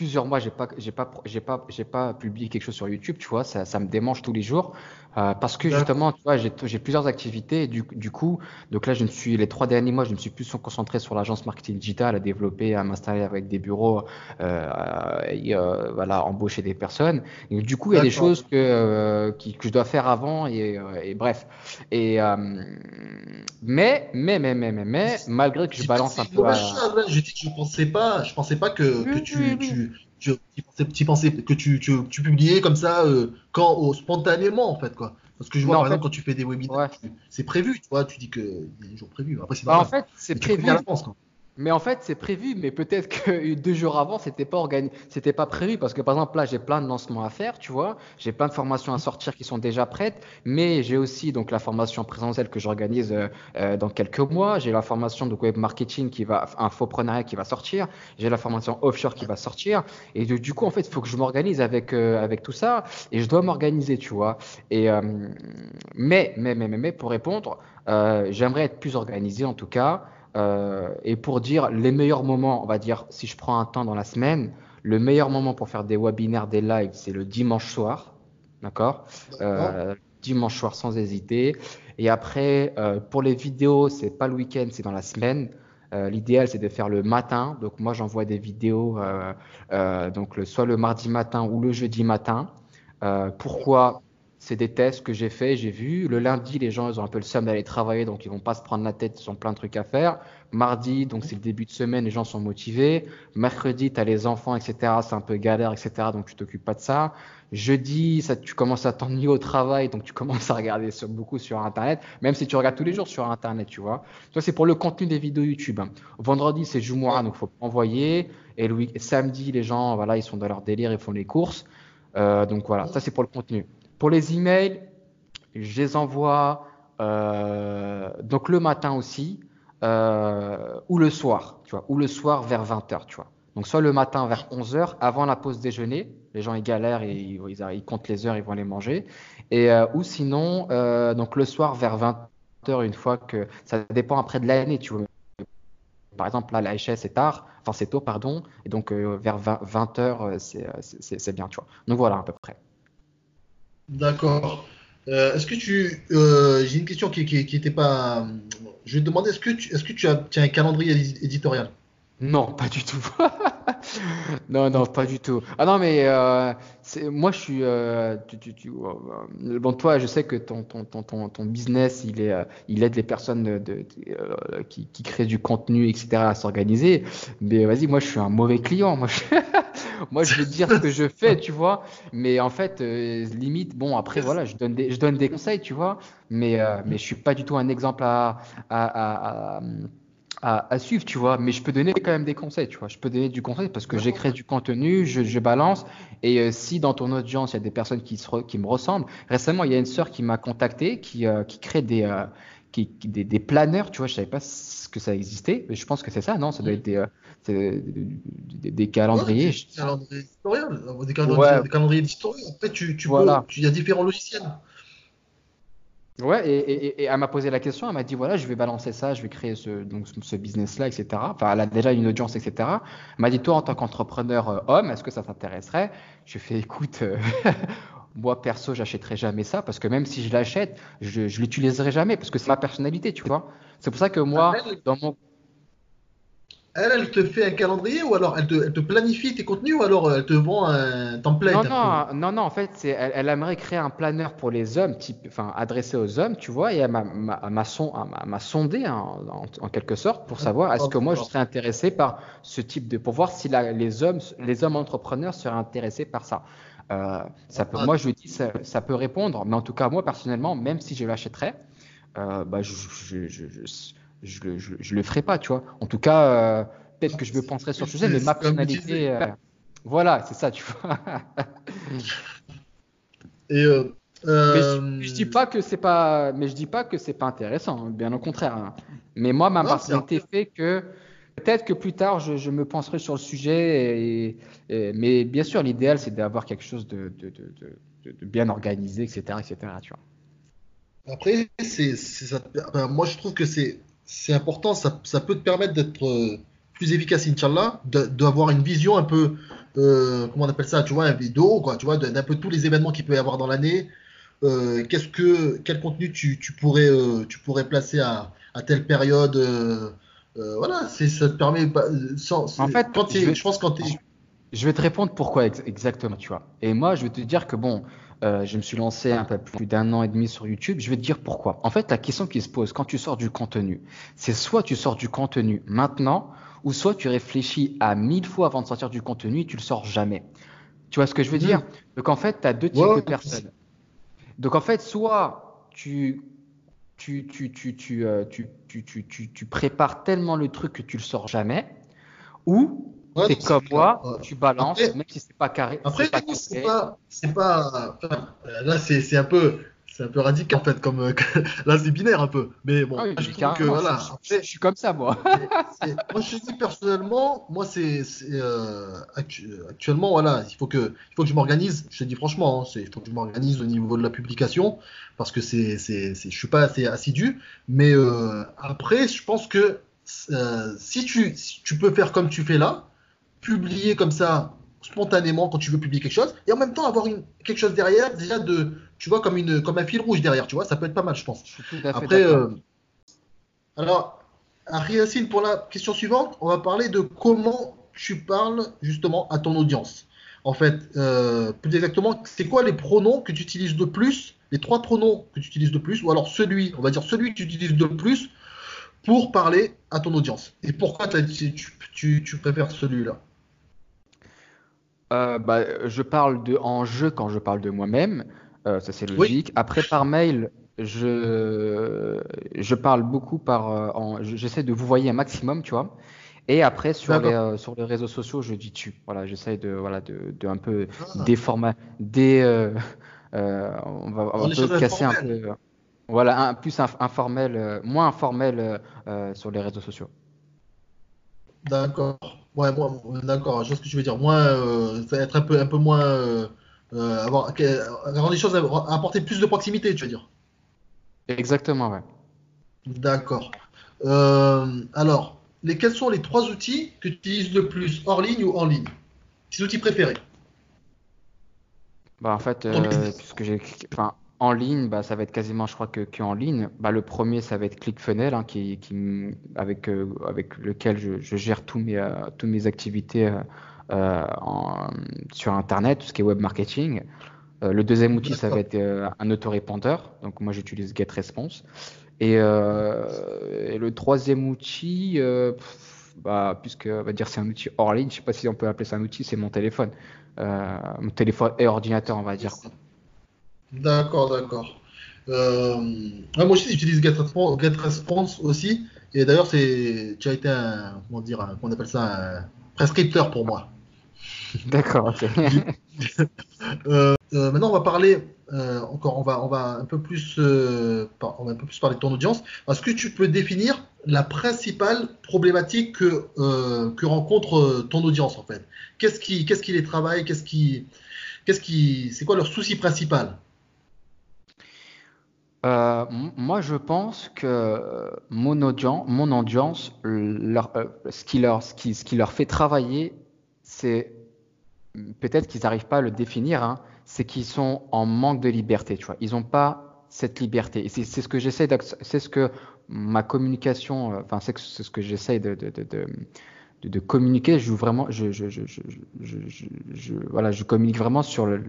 Speaker 2: plusieurs mois, j'ai pas, j'ai pas, j'ai pas, j'ai pas publié quelque chose sur YouTube, tu vois, ça, ça me démange tous les jours. Euh, parce que justement, tu vois, j'ai plusieurs activités. du, du, coup, donc là, je me suis les trois derniers mois, je me suis plus concentré sur l'agence marketing digital, à développer, à m'installer avec des bureaux, euh, et, euh, voilà, embaucher des personnes. Et du coup, il y a des choses que, qui, que je dois faire avant et, et bref. Et mais, mais, mais, mais, mais, mais, malgré que je balance un peu. À...
Speaker 1: Je dis que je pensais pas, je pensais pas que, que tu, tu tu, tu, pensais que tu, tu, tu, publiais comme ça euh, quand oh, spontanément en fait quoi. Parce que je vois par exemple quand tu fais des webinaires c'est prévu tu vois tu dis que il y a des jours prévus après c'est
Speaker 2: bah, en fait c'est prévu. à l'avance quoi mais en fait, c'est prévu, mais peut-être que deux jours avant, c'était pas organisé, c'était pas prévu. Parce que par exemple là, j'ai plein de lancements à faire, tu vois, j'ai plein de formations à sortir qui sont déjà prêtes, mais j'ai aussi donc la formation présentielle que j'organise euh, euh, dans quelques mois, j'ai la formation de web marketing qui va, infoprenariat qui va sortir, j'ai la formation offshore qui va sortir, et du coup en fait, il faut que je m'organise avec euh, avec tout ça, et je dois m'organiser, tu vois. Et mais, mais mais mais mais pour répondre, j'aimerais être plus organisé en tout cas. Euh, et pour dire les meilleurs moments, on va dire, si je prends un temps dans la semaine, le meilleur moment pour faire des webinaires, des lives, c'est le dimanche soir. D'accord? Euh, Dimanche soir sans hésiter. Et après, euh, pour les vidéos, c'est pas le week-end, c'est dans la semaine. L'idéal, c'est de faire le matin. Donc, moi, j'envoie des vidéos donc le, soit le mardi matin ou le jeudi matin. pourquoi? C'est des tests que j'ai fait, j'ai vu. Le lundi, les gens, ils ont un peu le seum d'aller travailler, donc ils vont pas se prendre la tête, ils ont plein de trucs à faire. Mardi, donc c'est le début de semaine, les gens sont motivés. Mercredi, tu as les enfants, etc. C'est un peu galère, etc. Donc tu t'occupes pas de ça. Jeudi, ça, tu commences à t'ennuyer au travail, donc tu commences à regarder sur, beaucoup sur Internet, même si tu regardes tous les jours sur Internet, tu vois. Ça, c'est pour le contenu des vidéos YouTube. Vendredi, c'est Jumura, donc faut envoyer. Et le samedi, les gens, voilà, ils sont dans leur délire, ils font les courses. Euh, donc voilà, ça c'est pour le contenu. Pour les emails, je les envoie euh, donc le matin aussi euh, ou le soir, tu vois, ou le soir vers 20h, tu vois. Donc soit le matin vers 11h avant la pause déjeuner, les gens ils galèrent et ils, comptent les heures, ils vont les manger, et euh, ou sinon donc le soir vers 20h une fois que ça dépend après de l'année, tu vois. Par exemple là la HS c'est tard, enfin c'est tôt pardon, et donc vers 20, 20h c'est bien, tu vois. Donc voilà à peu près.
Speaker 1: D'accord. Euh, est-ce que tu. Euh, j'ai une question qui n'était pas. Je vais te demander est-ce que tu, est-ce que tu as, un calendrier éditorial?
Speaker 2: Non, pas du tout. non, non, pas du tout. Ah non, mais euh, moi, je suis. Euh, tu, tu, euh, bon, toi, je sais que ton, ton, ton, ton, business, il, est, il aide les personnes de, de, qui, qui, créent du contenu, etc., à s'organiser. Mais vas-y, moi, je suis un mauvais client. Moi, je, moi, je vais te dire ce que je fais, tu vois. Mais en fait, limite, bon, après, voilà, je donne des, je donne des conseils, tu vois. Mais, mais je suis pas du tout un exemple à, à, à, à à, suivre, tu vois. Mais je peux donner quand même des conseils, tu vois. Je peux donner du conseil parce que j'écris du contenu, je, je balance. Et euh, si dans ton audience, il y a des personnes qui, se qui me ressemblent. Récemment, il y a une sœur qui m'a contacté, qui, euh, qui crée des, euh, qui, des, des, planeurs, tu vois. Je savais pas que ça existait. Mais je pense que c'est ça, non? Ça doit être des, des, des, calendriers.
Speaker 1: des calendriers historiens, des calendriers, ouais. des calendriers d'histoire. En fait, tu, tu voilà. peux, il y a différents logiciels.
Speaker 2: Ouais, et, elle m'a posé la question, elle m'a dit voilà, je vais balancer ça, je vais créer ce, donc, ce business-là, etc. Enfin, elle a déjà une audience, etc. Elle m'a dit toi, en tant qu'entrepreneur euh, homme, est-ce que ça t'intéresserait? Je fais écoute, euh, moi perso, j'achèterai jamais ça parce que même si je l'achète, je, je l'utiliserai jamais parce que c'est ma personnalité, tu vois. C'est pour ça que moi, dans mon
Speaker 1: elle, elle te fait un calendrier ou alors elle te, planifie tes contenus ou alors elle te vend un template
Speaker 2: Non, non, non, non, en fait, elle, elle, aimerait créer un planeur pour les hommes, type, enfin, adressé aux hommes, tu vois, et elle m'a sondé hein, en, quelque sorte pour savoir est-ce que moi je serais intéressé par ce type de. pour voir si les, hommes, les hommes entrepreneurs seraient intéressés par ça. Euh, ça peut, moi, je dis, ça, ça, peut répondre, mais en tout cas, moi, personnellement, même si je l'achèterais, euh, bah, je, je, je, je, le, je, le ferai pas, tu vois. En tout cas, euh, peut-être que je me penserai sur le sujet, mais ma personnalité, euh, voilà, c'est ça, tu vois.
Speaker 1: Et euh,
Speaker 2: mais je, dis pas que c'est pas, mais je dis pas que c'est pas intéressant, hein, bien au contraire. Hein. Mais moi, ma personnalité fait que peut-être que plus tard, je, me penserai sur le sujet. Et, mais bien sûr, l'idéal, c'est d'avoir quelque chose de, de, de, de, bien organisé, etc., etc. Tu vois.
Speaker 1: Après, c'est, moi, je trouve que c'est c'est important, ça, ça, peut te permettre d'être euh, plus efficace, Inch'Allah, d'avoir une vision un peu, euh, comment on appelle ça, tu vois, un vidéo, quoi, tu vois, d'un peu tous les événements qu'il peut y avoir dans l'année. Euh, qu'est-ce que, quel contenu tu, tu pourrais, tu pourrais placer à, à telle période. voilà, c'est, ça te permet. Sans,
Speaker 2: en fait, quand je, je pense quand tu Je vais te répondre pourquoi exactement, tu vois. Et moi, je vais te dire que bon, euh, je me suis lancé un peu plus d'un an et demi sur YouTube. Je vais te dire pourquoi. En fait, la question qui se pose quand tu sors du contenu, c'est soit tu sors du contenu maintenant, ou soit tu réfléchis à mille fois avant de sortir du contenu et tu le sors jamais. Tu vois ce que je veux dire? Donc en fait, tu as deux types de personnes. Donc en fait, soit tu tu, tu, tu, tu, euh, tu, tu, tu, tu, prépares tellement le truc que tu le sors jamais, ou c'est comme moi, tu balances, même si c'est pas carré.
Speaker 1: Après, c'est pas, c'est pas, là c'est un peu, c'est un peu radical en fait, comme là c'est binaire un peu. Mais bon,
Speaker 2: ah je trouve que voilà. Je, suis comme ça moi.
Speaker 1: moi je dis personnellement, moi c'est euh, actuellement voilà, il faut que, il faut que je m'organise. Je te dis franchement, hein, il faut que je m'organise au niveau de la publication parce que c'est, c'est, je suis pas assez assidu. Mais euh, après, je pense que euh, si tu, si tu peux faire comme tu fais là, publier comme ça spontanément quand tu veux publier quelque chose et en même temps avoir une, quelque chose derrière déjà de tu vois comme une comme un fil rouge derrière tu vois ça peut être pas mal je pense. Après euh, alors Ariacine pour la question suivante on va parler de comment tu parles justement à ton audience. En fait euh, plus exactement c'est quoi les pronoms que tu utilises de plus les trois pronoms que tu utilises de plus ou alors celui on va dire celui que tu utilises de plus pour parler à ton audience. Et pourquoi tu, tu, tu préfères celui-là?
Speaker 2: Euh, bah, je parle de en jeu quand je parle de moi-même, euh, ça c'est logique. Après par mail, je je parle beaucoup par, euh, j'essaie de vous voyer un maximum, tu vois. Et après sur les sur les réseaux sociaux, je dis tu. Voilà, j'essaie de voilà de, de un peu ah. déformer, dé, on va, on peut casser un peu. Voilà, un, plus informel, moins informel sur les réseaux sociaux.
Speaker 1: D'accord. Ouais, moi, d'accord, je vois ce que tu veux dire. Moins, euh, être un peu, un peu moins, euh, euh, avoir, avoir des choses, à, apporter plus de proximité, tu veux dire.
Speaker 2: Exactement, ouais.
Speaker 1: D'accord. alors, les, quels sont les trois outils que tu utilises le plus, hors ligne ou en ligne? Tes outils préférés?
Speaker 2: Bah, en fait, puisque j'ai, enfin, en ligne, bah, ça va être quasiment, je crois que, que en ligne. Bah, le premier, ça va être ClickFunnels, hein, qui, qui, avec, euh, avec lequel je, je, gère tous mes, euh, toutes mes activités euh, en, sur Internet, tout ce qui est web marketing. le deuxième outil, ça va être un autorépondeur. Donc, moi, j'utilise GetResponse. Et, et, le troisième outil, bah, puisque on va dire c'est un outil hors ligne, je sais pas si on peut appeler ça un outil, c'est mon téléphone. mon téléphone et ordinateur, on va dire.
Speaker 1: D'accord, d'accord. Euh, moi aussi, j'utilise GetResponse, aussi. Et d'ailleurs, c'est, tu as été un, comment dire, un, on appelle ça un prescripteur pour moi.
Speaker 2: D'accord. ok.
Speaker 1: Euh, euh, maintenant, on va parler encore, on va, on va un peu plus, on va un peu plus parler de ton audience. Est-ce que tu peux définir la principale problématique que que rencontre ton audience en fait? Qu'est-ce qui, qu'est-ce qui les travaille? Qu'est-ce qui, qu'est-ce qui, c'est quoi leur souci principal?
Speaker 2: Euh, moi, je pense que mon audience, mon audience euh, ce, qui leur, fait travailler, c'est peut-être qu'ils n'arrivent pas à le définir, hein, c'est qu'ils sont en manque de liberté. Ils n'ont pas cette liberté. C'est ce que j'essaie, c'est ce que ma communication, euh, enfin c'est ce que j'essaie de, communiquer. Je vraiment, je, voilà, je communique vraiment sur le,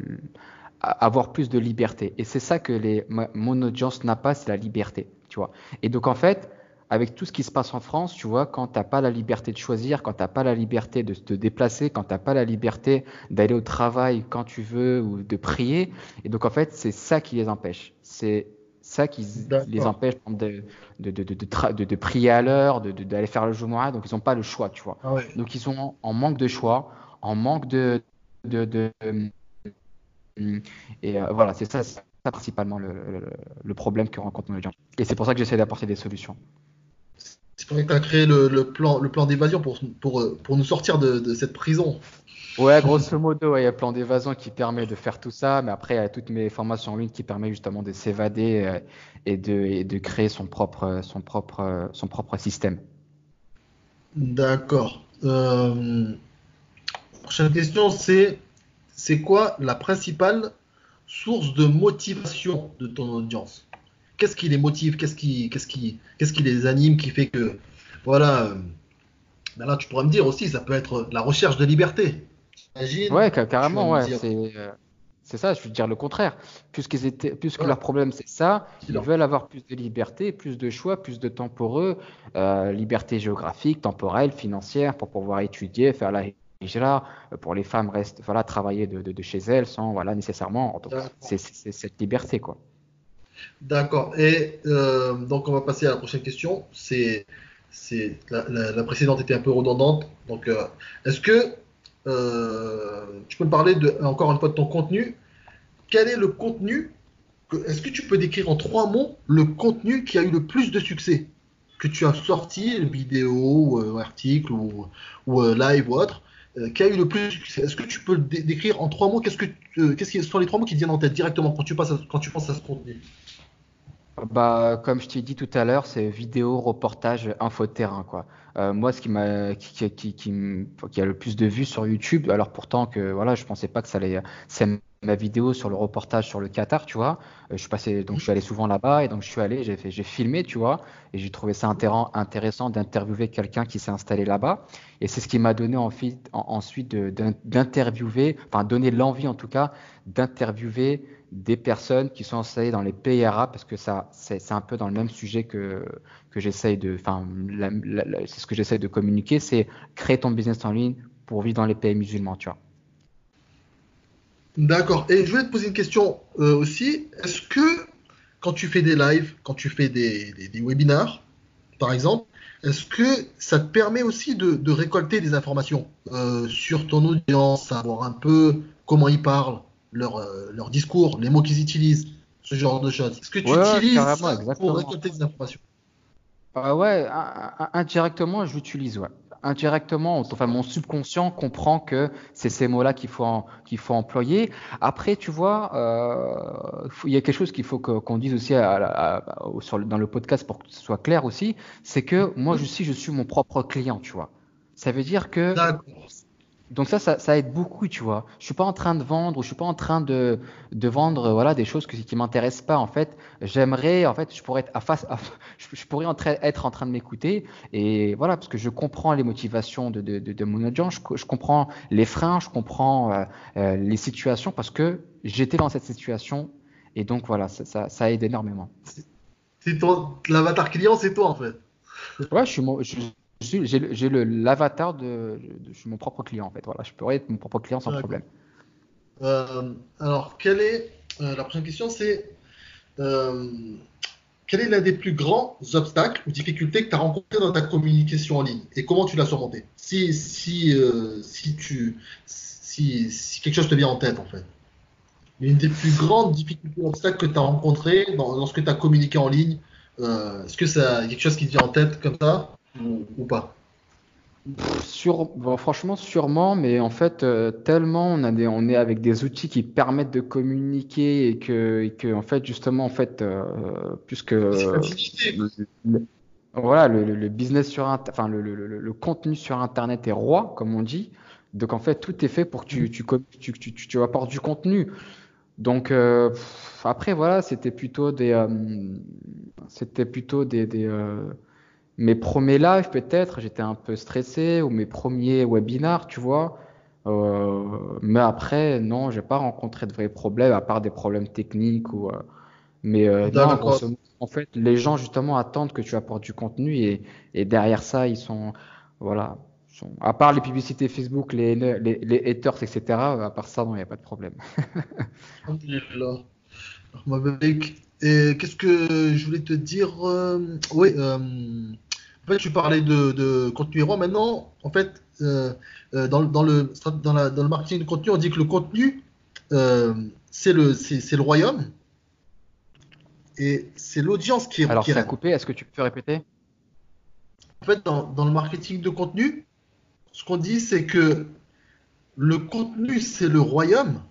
Speaker 2: avoir plus de liberté. Et c'est ça que les, mon audience n'a pas, c'est la liberté, tu vois. Et donc en fait, avec tout ce qui se passe en France, tu vois, quand tu n'as pas la liberté de choisir, quand tu n'as pas la liberté de te déplacer, quand tu n'as pas la liberté d'aller au travail quand tu veux ou de prier, et donc en fait, c'est ça qui les empêche. C'est ça qui les empêche de, de, de, de, de prier à l'heure, d'aller faire le Jumu'ah, donc ils n'ont pas le choix, tu vois. Ah donc ils sont en manque de choix, en manque de. de, et euh, voilà, c'est ça, ça principalement le, le, problème que rencontre nos gens. Et c'est pour ça que j'essaie d'apporter des solutions.
Speaker 1: C'est pour ça que tu as créé le, le, plan, le plan d'évasion pour, pour, pour nous sortir de, cette prison.
Speaker 2: Ouais, grosso modo, il y a le plan d'évasion qui permet de faire tout ça, mais après, il y a toutes mes formations en ligne qui permettent justement de s'évader euh, et de, et de créer son propre, son propre, son propre système.
Speaker 1: D'accord. Euh, prochaine question, c'est c'est quoi la principale source de motivation de ton audience? Qu'est-ce qui les motive, qu'est-ce qui, qu'est-ce qui, qu'est-ce qui les anime, qui fait que, voilà. Euh, ben là, tu pourrais me dire aussi, ça peut être la recherche de liberté.
Speaker 2: Imagine, ouais, carrément, ouais. Euh, c'est, ça, je veux dire le contraire. Puisqu'ils étaient, puisque leur problème c'est ça, ils veulent avoir plus de liberté, plus de choix, plus de temps pour eux, euh, liberté géographique, temporelle, financière, pour pouvoir étudier, faire la hijra. Pour les femmes, reste, voilà, travailler de, de, chez elles sans, voilà, nécessairement. c'est cette liberté, quoi.
Speaker 1: D'accord. Et euh, donc, on va passer à la prochaine question. C'est, c'est la, précédente était un peu redondante. Donc, euh, est-ce que euh, tu peux me parler de, encore une fois de ton contenu? Quel est le contenu Est-ce que tu peux décrire en trois mots le contenu qui a eu le plus de succès? Que tu as sorti, vidéo, ou, article ou, ou live ou autre qui a eu le plus Est-ce que tu peux le décrire en trois mots? Qu'est-ce que qu'est-ce qui sont les trois mots qui te viennent en tête directement quand tu, passes quand tu penses à ce contenu
Speaker 2: bah, comme je t'ai dit tout à l'heure, c'est vidéo, reportage, info terrain, quoi. Euh, moi, ce qui m'a, qui, qui, qui, a le plus de vues sur YouTube, alors pourtant que, voilà, je pensais pas que ça allait, c'est ma vidéo sur le reportage sur le Qatar, tu vois. Euh, je suis passé, donc je suis allé souvent là-bas et donc je suis allé, j'ai fait, j'ai filmé, tu vois, et j'ai trouvé ça intéressant d'interviewer quelqu'un qui s'est installé là-bas. Et c'est ce qui m'a donné ensuite, ensuite d'interviewer, enfin donner l'envie en tout cas d'interviewer des personnes qui sont installées dans les pays arabes, parce que ça, c'est un peu dans le même sujet que, que j'essaye de, enfin, c'est ce que j'essaye de communiquer, c'est créer ton business en ligne pour vivre dans les pays musulmans, tu vois.
Speaker 1: D'accord. Et je voulais te poser une question euh, aussi. Est-ce que quand tu fais des lives, quand tu fais des, des, webinars, par exemple, est-ce que ça te permet aussi de, de récolter des informations euh, sur ton audience, savoir un peu comment ils parlent, leur, euh, leur discours, les mots qu'ils utilisent, ce genre de choses? Est-ce que tu utilises ça pour récolter des informations?
Speaker 2: Ah Ouais, indirectement, je l'utilise, ouais. Indirectement, enfin mon subconscient comprend que c'est ces mots-là qu'il faut qu'il faut employer. Après, tu vois, euh, il y a quelque chose qu'il faut qu'on dise aussi dans le podcast pour que ce soit clair aussi, c'est que moi, je je suis mon propre client, tu vois. Ça veut dire que donc ça, ça, ça, aide beaucoup, tu vois. Je suis pas en train de vendre ou je suis pas en train de, de vendre voilà des choses qui, qui m'intéressent pas. En fait, j'aimerais, en fait, je pourrais être à face, je, pourrais être en train de m'écouter et voilà parce que je comprends les motivations de, de, de, mon audience, je, je, comprends les freins, je comprends euh, euh, les situations parce que j'étais dans cette situation et donc voilà, ça, ça, ça aide énormément.
Speaker 1: C'est ton l'avatar client, c'est toi en fait.
Speaker 2: Ouais, je suis, je, j'ai l'avatar de, je suis mon propre client en fait. Voilà, je pourrais être mon propre client sans problème.
Speaker 1: Euh, alors, quelle est euh, la prochaine question C'est euh, quel est l'un des plus grands obstacles ou difficultés que tu as rencontré dans ta communication en ligne? Et comment tu l'as surmonté? Si si si tu si, si, quelque chose te vient en tête en fait. Une des plus grandes difficultés ou obstacles que tu as rencontré dans, dans, ce que tu as communiqué en ligne, est-ce que ça quelque chose qui te vient en tête comme ça? Ou, pas?
Speaker 2: Sur, franchement, sûrement, mais en fait, euh, tellement on a des, on est avec des outils qui permettent de communiquer et que, et que en fait, justement, en fait, euh, puisque voilà, le, business sur, enfin, le, le, contenu sur Internet est roi, comme on dit. Donc en fait, tout est fait pour que tu, tu, tu, tu, tu apportes du contenu. Donc euh, après voilà, c'était plutôt des, euh, c'était plutôt des, des euh, mes premiers lives peut-être, j'étais un peu stressé ou mes premiers webinars, tu vois. mais après non, j'ai pas rencontré de vrais problèmes à part des problèmes techniques ou. mais non, en fait, les gens justement attendent que tu apportes du contenu et, et derrière ça, ils sont voilà à part les publicités Facebook, les, les, haters, etc., à part ça, non, il n'y a pas de problème.
Speaker 1: Et qu'est-ce que je voulais te dire euh, Oui, euh, en fait, tu parlais de, contenu roi. Maintenant, en fait, euh, dans, dans, le, dans, la, dans, le marketing de contenu, on dit que le contenu, c'est le, le royaume. Et c'est l'audience qui est.
Speaker 2: Alors, ça a coupé, est-ce que tu peux répéter?
Speaker 1: En fait, dans, dans, le marketing de contenu, ce qu'on dit, c'est que le contenu, c'est le royaume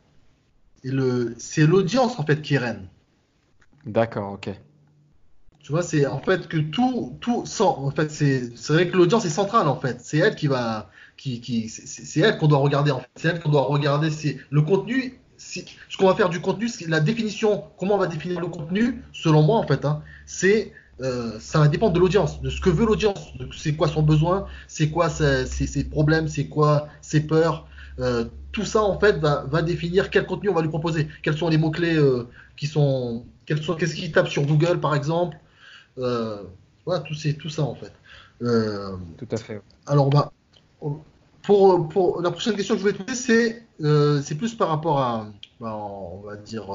Speaker 1: et le, c'est l'audience en fait qui règne.
Speaker 2: D'accord, ok.
Speaker 1: Tu vois, c'est en fait que tout, tout, sans, en fait, c'est, vrai que l'audience est centrale en fait. C'est elle qui va, qui, qui, c'est, elle qu'on doit regarder en fait. C'est elle qu'on doit regarder. C'est le contenu. ce qu'on va faire du contenu, c'est la définition. Comment on va définir le contenu, selon moi en fait, hein, c'est euh, ça va dépendre de l'audience, de ce que veut l'audience, c'est quoi son besoin, c'est quoi ses, ses, problèmes, c'est quoi ses peurs. Euh, tout ça en fait va, va, définir quel contenu on va lui proposer, quels sont les mots clés euh, qui sont, quels sont, qu'est-ce qu'il tape sur Google par exemple. Euh, voilà, tout, c'est, tout ça en fait.
Speaker 2: Euh, tout à fait.
Speaker 1: Alors bah, pour, pour la prochaine question que je vais te poser, c'est, plus par rapport à, bah, on va dire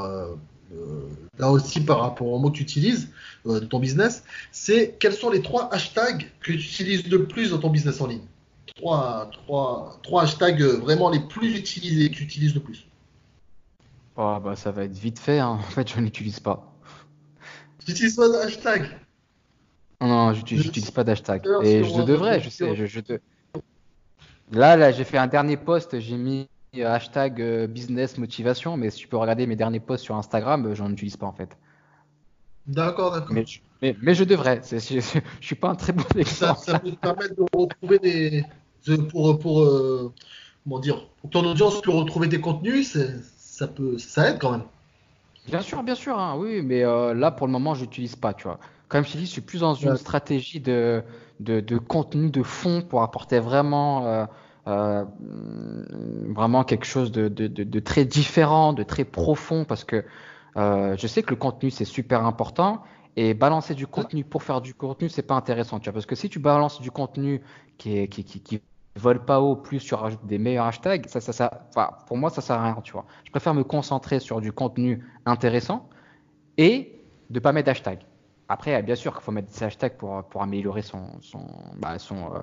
Speaker 1: là aussi par rapport aux mots que tu utilises de ton business, c'est quels sont les trois hashtags que tu utilises le plus dans ton business en ligne? Trois, trois, trois hashtags euh, vraiment les plus utilisés que tu utilises le plus.
Speaker 2: Oh, bah, ça va être vite fait, hein. en fait je n'utilise pas.
Speaker 1: Tu n'utilises pas d'hashtag
Speaker 2: Non, je n'utilise pas d'hashtag. Et je devrais, je sais. Je, Là, là j'ai fait un dernier post, j'ai mis euh, hashtag euh, business motivation, mais si tu peux regarder mes derniers posts sur Instagram, j'en utilise pas en fait.
Speaker 1: D'accord, d'accord.
Speaker 2: Mais, mais, je devrais. Je, je, suis pas un très bon exemple.
Speaker 1: Ça, peut te permettre de retrouver des. Pour, pour, comment dire, pour ton audience peut retrouver des contenus, ça, peut, ça aide quand même.
Speaker 2: Bien sûr, bien sûr, hein, oui, mais là pour le moment, je n'utilise pas, tu vois. Comme je te dis, je suis plus dans une stratégie de, de, de, contenu de fond pour apporter vraiment euh, vraiment quelque chose de, de, de, très différent, de très profond, parce que euh, je sais que le contenu c'est super important et balancer du contenu pour faire du contenu c'est pas intéressant, tu vois, parce que si tu balances du contenu qui est, qui, qui, qui vole pas haut, plus rajoutes des meilleurs hashtags, ça, ça, ça, enfin, pour moi ça sert à rien, tu vois. Je préfère me concentrer sur du contenu intéressant et de pas mettre d'hashtag. Après, bien sûr qu'il faut mettre des hashtags pour, pour améliorer son, son, bah, son, euh,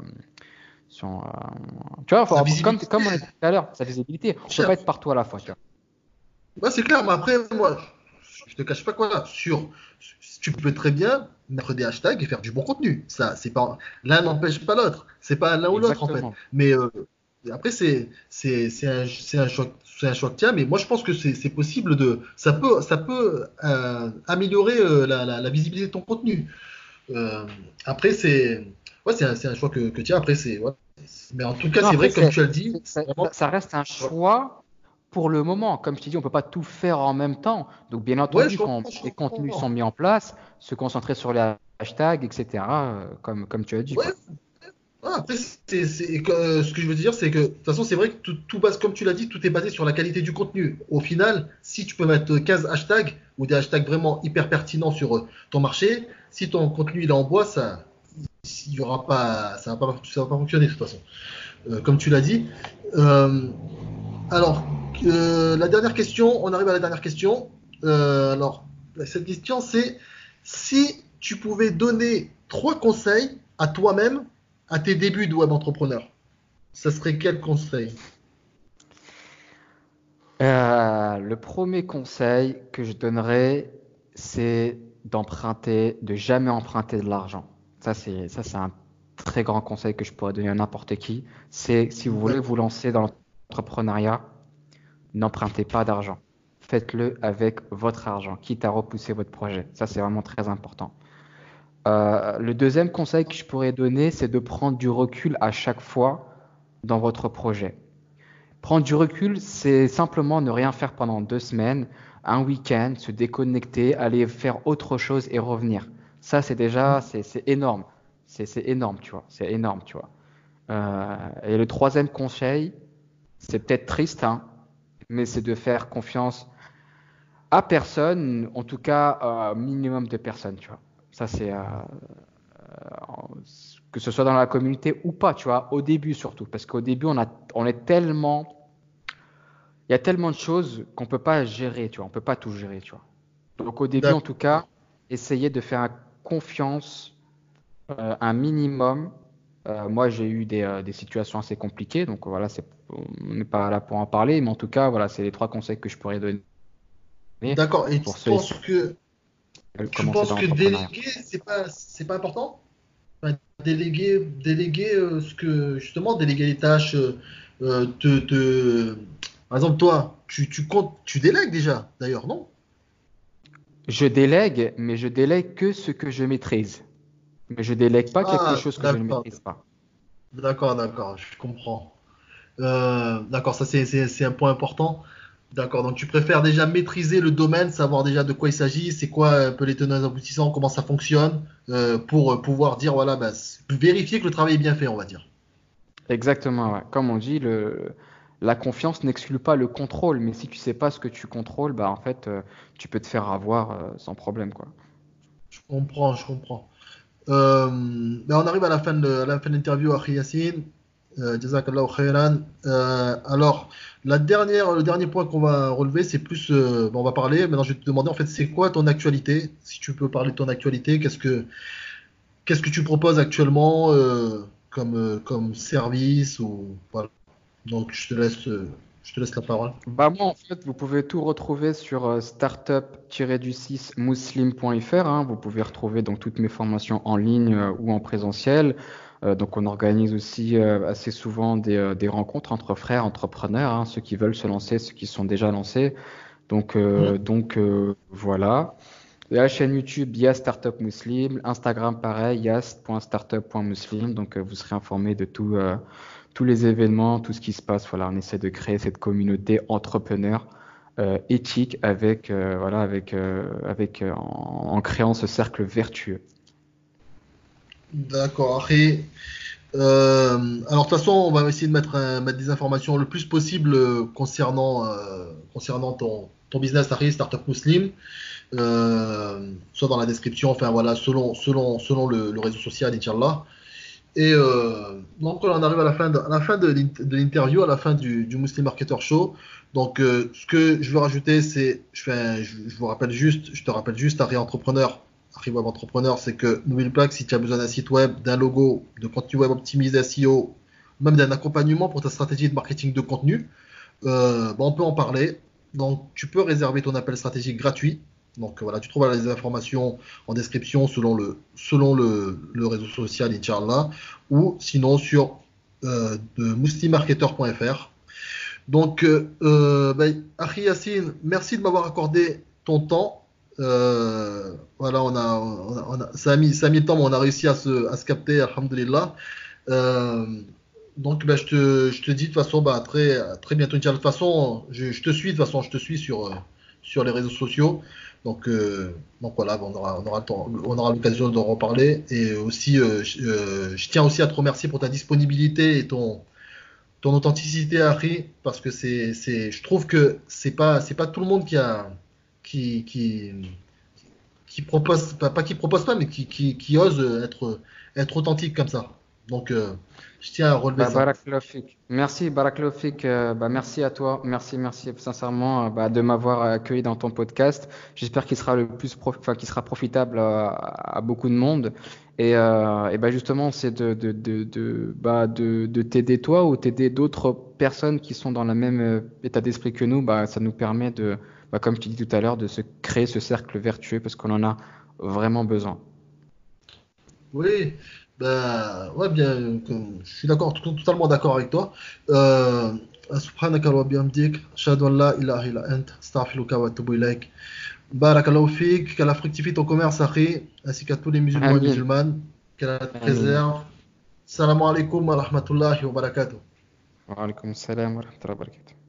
Speaker 2: euh, tu vois, comme, comme, on a dit tout à l'heure, sa visibilité. On peut pas être partout à la fois. Tu
Speaker 1: vois. c'est clair, mais après, moi, je te cache pas quoi. Sur, tu peux très bien mettre des hashtags et faire du bon contenu. Ça, c'est pas l'un n'empêche pas l'autre. C'est pas l'un ou l'autre en fait. Mais euh, après, c'est c'est un, un choix c'est un choix que tiens, mais moi je pense que c'est possible de ça peut ça peut euh, améliorer la, la, la, visibilité de ton contenu. après c'est ouais, c'est un, un, choix que, que tiens. Après, c'est. Ouais. Mais en tout cas, c'est vrai, comme tu as dit.
Speaker 2: Ça, ça, reste un choix pour le moment. Comme je t'ai dit, on peut pas tout faire en même temps. Donc, bien entendu, quand les contenus sont mis en place, se concentrer sur les hashtags, etc., euh, comme, comme tu as dit.
Speaker 1: Ouais. après, c'est, c'est, euh, ce que je veux dire, c'est que de toute façon, c'est vrai que tout, tout base, comme tu l'as dit, tout est basé sur la qualité du contenu. Au final, si tu peux mettre 15 hashtags ou des hashtags vraiment hyper pertinents sur euh, ton marché, si ton contenu il est en bois, ça, il y aura pas, ça va pas, ça va pas fonctionner de toute façon. Euh, comme tu l'as dit. Alors, euh, la dernière question, on arrive à la dernière question. alors, cette question, c'est si tu pouvais donner trois conseils à toi-même à tes débuts de web entrepreneur, ça serait quel conseil?
Speaker 2: Le premier conseil que je donnerais, c'est d'emprunter, de jamais emprunter de l'argent. Ça, c'est ça, c'est un très grand conseil que je pourrais donner à n'importe qui, c'est si vous voulez vous lancer dans l'entrepreneuriat, n'empruntez pas d'argent. Faites-le avec votre argent, quitte à repousser votre projet. Ça, c'est vraiment très important. Euh, le deuxième conseil que je pourrais donner, c'est de prendre du recul à chaque fois dans votre projet. Prendre du recul, c'est simplement ne rien faire pendant deux semaines, un week-end, se déconnecter, aller faire autre chose et revenir. Ça, c'est déjà, c'est énorme. C'est énorme, tu vois. C'est énorme, tu vois. Euh, et le troisième conseil, c'est peut-être triste, hein, mais c'est de faire confiance à personne, en tout cas, un minimum de personnes, tu vois. Ça, c'est euh, euh, que ce soit dans la communauté ou pas, tu vois, au début surtout, parce qu'au début, on, a, on est tellement, il y a tellement de choses qu'on peut pas gérer, tu vois, on peut pas tout gérer, tu vois. Donc au début, en tout cas, essayez de faire confiance euh, un minimum. Euh, moi, j'ai eu des, euh, des, situations assez compliquées, donc voilà, c'est, on n'est pas là pour en parler, mais en tout cas, voilà, c'est les trois conseils que je pourrais donner.
Speaker 1: D'accord. Et tu penses que tu penses que déléguer, c'est pas, c'est pas important? Déléguer, déléguer ce que justement, déléguer les tâches, te, te, par exemple, toi, tu, tu comptes, tu délègues déjà, d'ailleurs, non?
Speaker 2: Je délègue, mais je délègue que ce que je maîtrise. Mais je délègue pas quelque ah, chose que je ne maîtrise pas.
Speaker 1: D'accord, d'accord, je comprends. Euh, d'accord, ça c'est un point important. D'accord, donc tu préfères déjà maîtriser le domaine, savoir déjà de quoi il s'agit, c'est quoi un peu les tenants aboutissants, comment ça fonctionne, euh, pour pouvoir dire, voilà, bah, vérifier que le travail est bien fait, on va dire.
Speaker 2: Exactement, comme on dit, le, la confiance n'exclut pas le contrôle, mais si tu sais pas ce que tu contrôles, bah en fait, euh, tu peux te faire avoir sans problème, quoi.
Speaker 1: Je comprends, je comprends. Euh, ben, on arrive à la fin de, l'interview, Akhi Yassine. Euh, khairan. Euh, alors, la dernière, le dernier point qu'on va relever, c'est plus, euh, on va parler. Maintenant, je vais te demander en fait, c'est quoi ton actualité? Si tu peux parler de ton actualité, qu'est-ce que, qu'est-ce que tu proposes actuellement comme, comme service. Donc, je te laisse je te laisse la parole.
Speaker 2: Bah moi, en fait, vous pouvez tout retrouver sur euh, startup-du6muslim.fr. Hein. Vous pouvez retrouver donc toutes mes formations en ligne euh, ou en présentiel. Euh, donc, on organise aussi assez souvent des, des, rencontres entre frères entrepreneurs, hein, ceux qui veulent se lancer, ceux qui sont déjà lancés. Donc, mmh. donc voilà. La chaîne YouTube Yas Startup Muslim, Instagram pareil, yas.startup.muslim. Donc, vous serez informé de tout tous les événements, tout ce qui se passe. Voilà, on essaie de créer cette communauté entrepreneur euh, éthique avec, euh, voilà, avec, euh, avec en, créant ce cercle vertueux.
Speaker 1: D'accord. Et alors de toute façon, on va essayer de mettre, des informations le plus possible concernant, concernant ton, ton business Harry, Startup Muslim. soit dans la description, enfin voilà, selon, selon, selon le, le réseau social, Inch'Allah. Et euh, donc, on arrive à la fin de, la fin de l'interview, à la fin du, Muslim Marketer Show. Donc, euh, ce que je veux rajouter, c'est, je, vous rappelle juste, te rappelle juste, Harry Entrepreneur, Harry Web Entrepreneur, c'est que n'oublie pas que si tu as besoin d'un site web, d'un logo, de contenu web optimisé SEO, même d'un accompagnement pour ta stratégie de marketing de contenu, euh, on peut en parler. Donc, tu peux réserver ton appel stratégique gratuit donc voilà, tu trouves les informations en description selon le, selon le, réseau social Inch'Allah ou sinon sur euh. Donc, euh, euh ben, Yassine, merci de m'avoir accordé ton temps. Euh, voilà, on a, ça, a mis, ça a mis le temps, mais on a réussi à se, à se capter, alhamdulillah. Euh, donc, ben, je, te, je te dis de toute façon, bah, très, très bientôt. De toute façon, je, je, te suis, de façon, je te suis sur, sur les réseaux sociaux. Donc, euh, voilà, on aura, on aura, on aura l'occasion d'en reparler. Et aussi, euh, euh, je tiens aussi à te remercier pour ta disponibilité et ton, ton authenticité, Harry, parce que c'est, c'est, je trouve que c'est pas, c'est pas tout le monde qui a, qui, qui, qui propose, pas, qui propose pas, mais qui, ose être authentique comme ça. Donc, je tiens à relever
Speaker 2: bah, ça. Merci, Baraklofik. Euh, bah, merci à toi. Merci, merci sincèrement euh, bah, de m'avoir accueilli dans ton podcast. J'espère qu'il sera le plus qu'il sera profitable à, beaucoup de monde. Et, euh, et bah, justement, c'est de, de, de, de, bah, de, de t'aider toi ou t'aider d'autres personnes qui sont dans le même euh, état d'esprit que nous. Bah, ça nous permet de, bah, comme je t'ai dit tout à l'heure, de se créer ce cercle vertueux parce qu'on en a vraiment besoin.
Speaker 1: Oui, Bah, ouais, bien, je suis d'accord, totalement d'accord avec toi. Subhanaka wa bihamdik, shahadu اشهد ان لا اله الا انت wa atubu اليك بارك الله فيك que la fructifie ton commerce akhi ainsi qu'à tous les musulmans et musulmanes que la préserve salam alaikum wa rahmatullahi wa
Speaker 2: barakatuh wa alaikum salam wa rahmatullahi wa barakatuh